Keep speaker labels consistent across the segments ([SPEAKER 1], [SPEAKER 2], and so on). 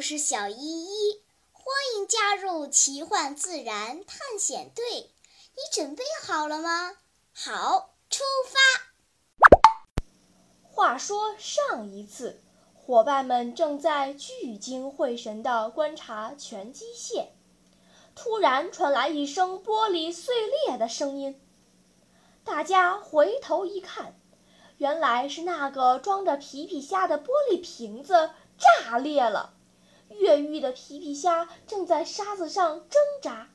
[SPEAKER 1] 我是小依依，欢迎加入奇幻自然探险队。你准备好了吗？好，出发。
[SPEAKER 2] 话说上一次，伙伴们正在聚精会神地观察拳击线，突然传来一声玻璃碎裂的声音。大家回头一看，原来是那个装着皮皮虾的玻璃瓶子炸裂了。越狱的皮皮虾正在沙子上挣扎，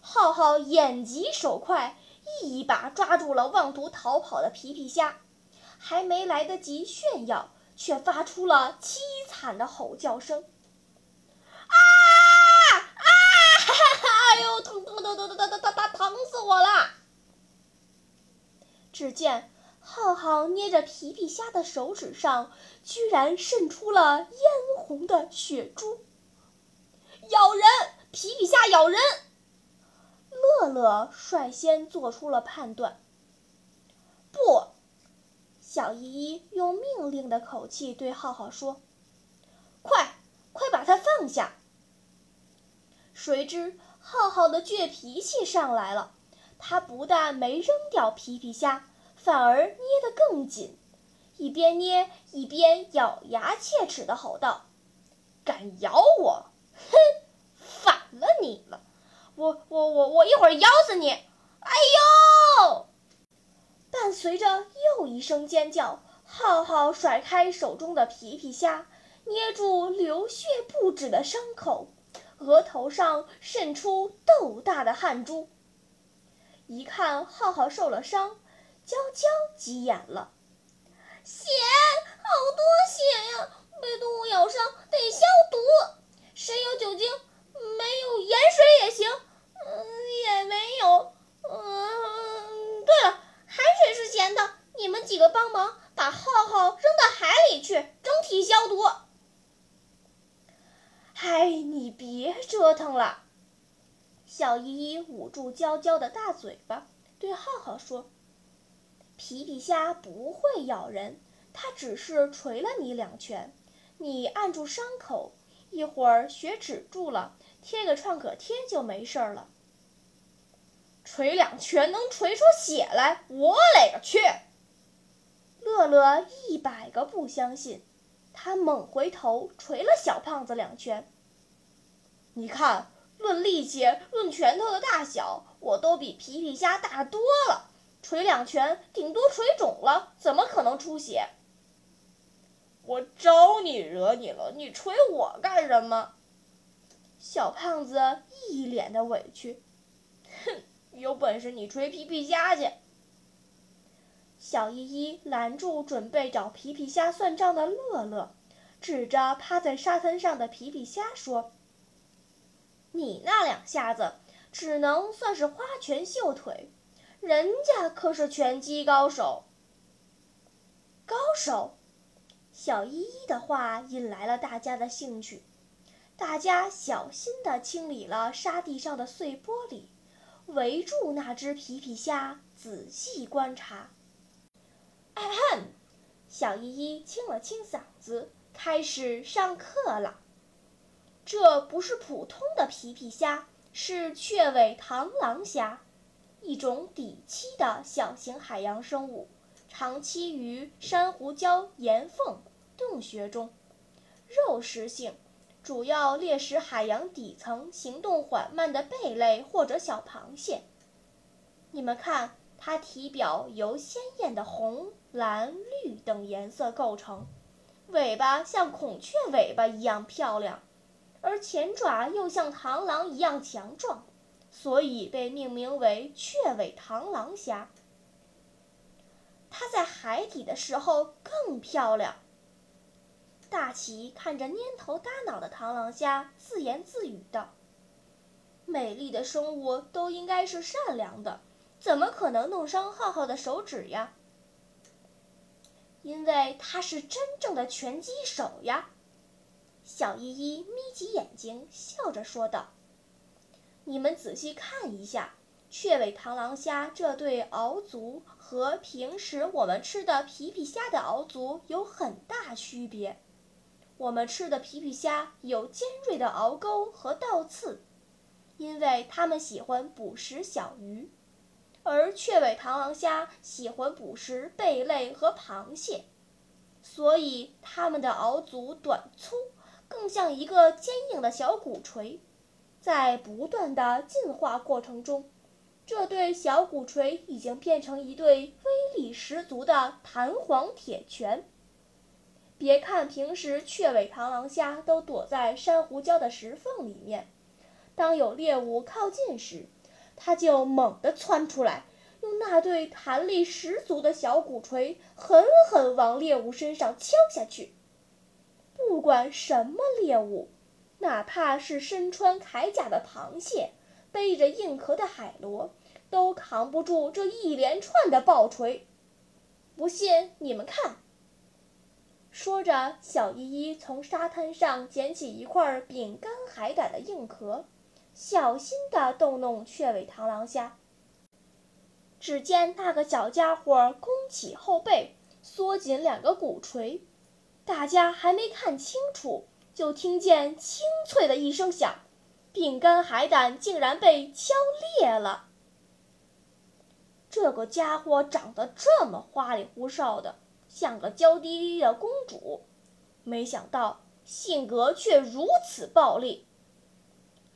[SPEAKER 2] 浩浩眼疾手快，一把抓住了妄图逃跑的皮皮虾，还没来得及炫耀，却发出了凄惨的吼叫声：“啊啊！哎呦，疼疼疼疼疼疼疼疼疼死我了！”只见浩浩捏着皮皮虾的手指上，居然渗出了嫣红的血珠。咬人！皮皮虾咬人！乐乐率先做出了判断。不，小依依用命令的口气对浩浩说：“快，快把它放下！”谁知浩浩的倔脾气上来了，他不但没扔掉皮皮虾。反而捏得更紧，一边捏一边咬牙切齿地吼道：“敢咬我！哼，反了你了！我我我我一会儿咬死你！”哎呦！伴随着又一声尖叫，浩浩甩开手中的皮皮虾，捏住流血不止的伤口，额头上渗出豆大的汗珠。一看浩浩受了伤。娇娇急眼了，血，好多血呀！被动物咬伤得消毒，谁有酒精？没有盐水也行。嗯，也没有。嗯，对了，海水是咸的。你们几个帮忙把浩浩扔到海里去，整体消毒。嗨，你别折腾了。小依依捂住娇娇的大嘴巴，对浩浩说。皮皮虾不会咬人，它只是捶了你两拳，你按住伤口，一会儿血止住了，贴个创可贴就没事了。捶两拳能捶出血来？我勒个去！乐乐一百个不相信，他猛回头捶了小胖子两拳。你看，论力气，论拳头的大小，我都比皮皮虾大多了。捶两拳，顶多捶肿了，怎么可能出血？我招你惹你了？你捶我干什么？小胖子一脸的委屈，哼，有本事你捶皮皮虾去！小依依拦住准备找皮皮虾算账的乐乐，指着趴在沙滩上的皮皮虾说：“你那两下子只能算是花拳绣腿。”人家可是拳击高手。高手，小依依的话引来了大家的兴趣。大家小心地清理了沙地上的碎玻璃，围住那只皮皮虾仔细观察。小依依清了清嗓子，开始上课了。这不是普通的皮皮虾，是雀尾螳螂虾。一种底栖的小型海洋生物，长栖于珊瑚礁岩缝洞穴中，肉食性，主要猎食海洋底层行动缓慢的贝类或者小螃蟹。你们看，它体表由鲜艳的红、蓝、绿等颜色构成，尾巴像孔雀尾巴一样漂亮，而前爪又像螳螂一样强壮。所以被命名为雀尾螳螂虾。它在海底的时候更漂亮。大奇看着蔫头耷脑的螳螂虾，自言自语道：“美丽的生物都应该是善良的，怎么可能弄伤浩浩的手指呀？因为他是真正的拳击手呀。”小依依眯起眼睛，笑着说道。你们仔细看一下，雀尾螳螂虾这对螯足和平时我们吃的皮皮虾的螯足有很大区别。我们吃的皮皮虾有尖锐的螯钩和倒刺，因为它们喜欢捕食小鱼，而雀尾螳螂虾喜欢捕食贝类和螃蟹，所以它们的螯足短粗，更像一个坚硬的小鼓槌。在不断的进化过程中，这对小鼓槌已经变成一对威力十足的弹簧铁拳。别看平时雀尾螳螂虾都躲在珊瑚礁的石缝里面，当有猎物靠近时，它就猛地窜出来，用那对弹力十足的小鼓槌狠狠往猎物身上敲下去。不管什么猎物，哪怕是身穿铠甲的螃蟹、背着硬壳的海螺，都扛不住这一连串的爆锤。不信你们看。说着，小依依从沙滩上捡起一块饼干海胆的硬壳，小心地逗弄雀尾螳螂虾。只见那个小家伙弓起后背，缩紧两个鼓槌，大家还没看清楚，就听见清脆的一声响，饼干海胆竟然被敲裂了。这个家伙长得这么花里胡哨的。像个娇滴滴的公主，没想到性格却如此暴戾。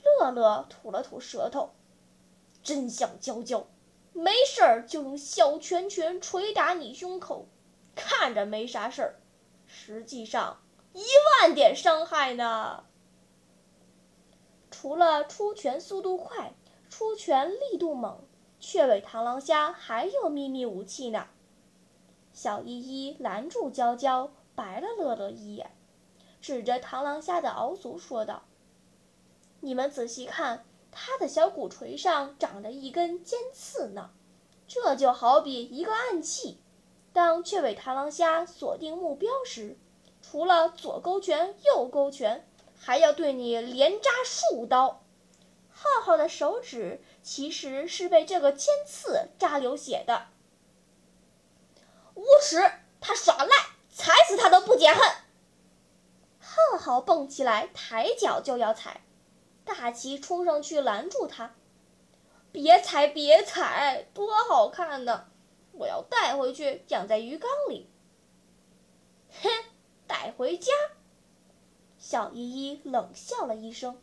[SPEAKER 2] 乐乐吐了吐舌头，真像娇娇，没事儿就用小拳拳捶打你胸口，看着没啥事儿，实际上一万点伤害呢。除了出拳速度快、出拳力度猛，雀尾螳螂虾还有秘密武器呢。小依依拦住娇娇，白了乐乐一眼，指着螳螂虾的螯足说道：“你们仔细看，它的小鼓槌上长着一根尖刺呢，这就好比一个暗器。当雀尾螳螂虾锁定目标时，除了左勾拳、右勾拳，还要对你连扎数刀。浩浩的手指其实是被这个尖刺扎流血的。”无耻！他耍赖，踩死他都不解恨。浩浩蹦起来，抬脚就要踩，大齐冲上去拦住他：“别踩，别踩，多好看呢！我要带回去养在鱼缸里。”哼，带回家？小依依冷笑了一声：“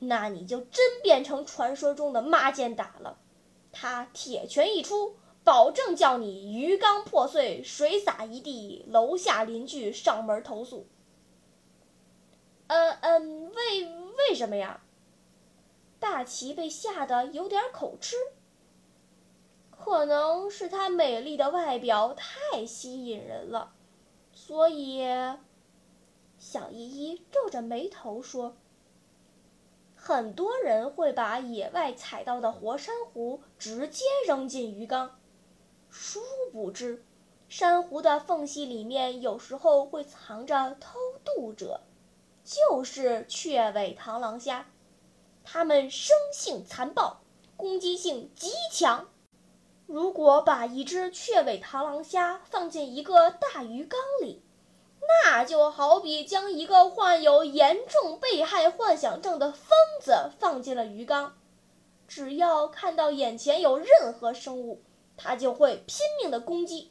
[SPEAKER 2] 那你就真变成传说中的妈见打了。”他铁拳一出。保证叫你鱼缸破碎，水洒一地，楼下邻居上门投诉。嗯嗯，为为什么呀？大齐被吓得有点口吃。可能是她美丽的外表太吸引人了，所以，小依依皱着眉头说：“很多人会把野外采到的活珊瑚直接扔进鱼缸。”殊不知，珊瑚的缝隙里面有时候会藏着偷渡者，就是雀尾螳螂虾。它们生性残暴，攻击性极强。如果把一只雀尾螳螂虾放进一个大鱼缸里，那就好比将一个患有严重被害幻想症的疯子放进了鱼缸。只要看到眼前有任何生物，它就会拼命的攻击，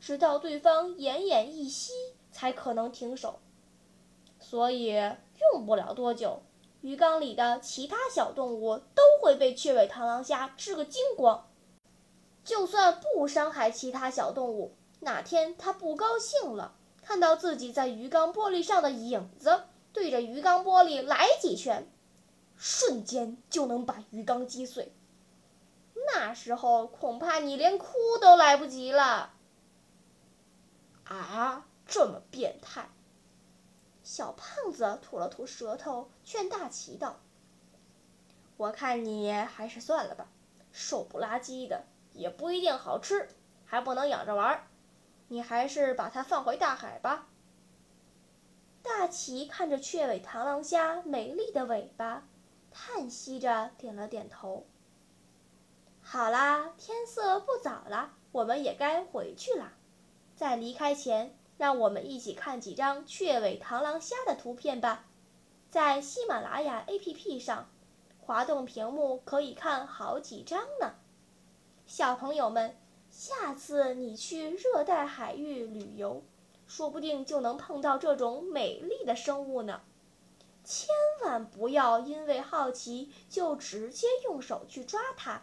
[SPEAKER 2] 直到对方奄奄一息才可能停手。所以用不了多久，鱼缸里的其他小动物都会被雀尾螳螂虾吃个精光。就算不伤害其他小动物，哪天它不高兴了，看到自己在鱼缸玻璃上的影子，对着鱼缸玻璃来几拳，瞬间就能把鱼缸击碎。那时候恐怕你连哭都来不及了。啊，这么变态！小胖子吐了吐舌头，劝大齐道：“我看你还是算了吧，瘦不拉几的，也不一定好吃，还不能养着玩儿。你还是把它放回大海吧。”大齐看着雀尾螳螂虾美丽的尾巴，叹息着点了点头。好啦，天色不早了，我们也该回去了。在离开前，让我们一起看几张雀尾螳螂虾的图片吧。在喜马拉雅 APP 上，滑动屏幕可以看好几张呢。小朋友们，下次你去热带海域旅游，说不定就能碰到这种美丽的生物呢。千万不要因为好奇就直接用手去抓它，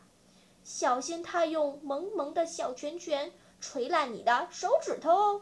[SPEAKER 2] 小心它用萌萌的小拳拳捶烂你的手指头哦。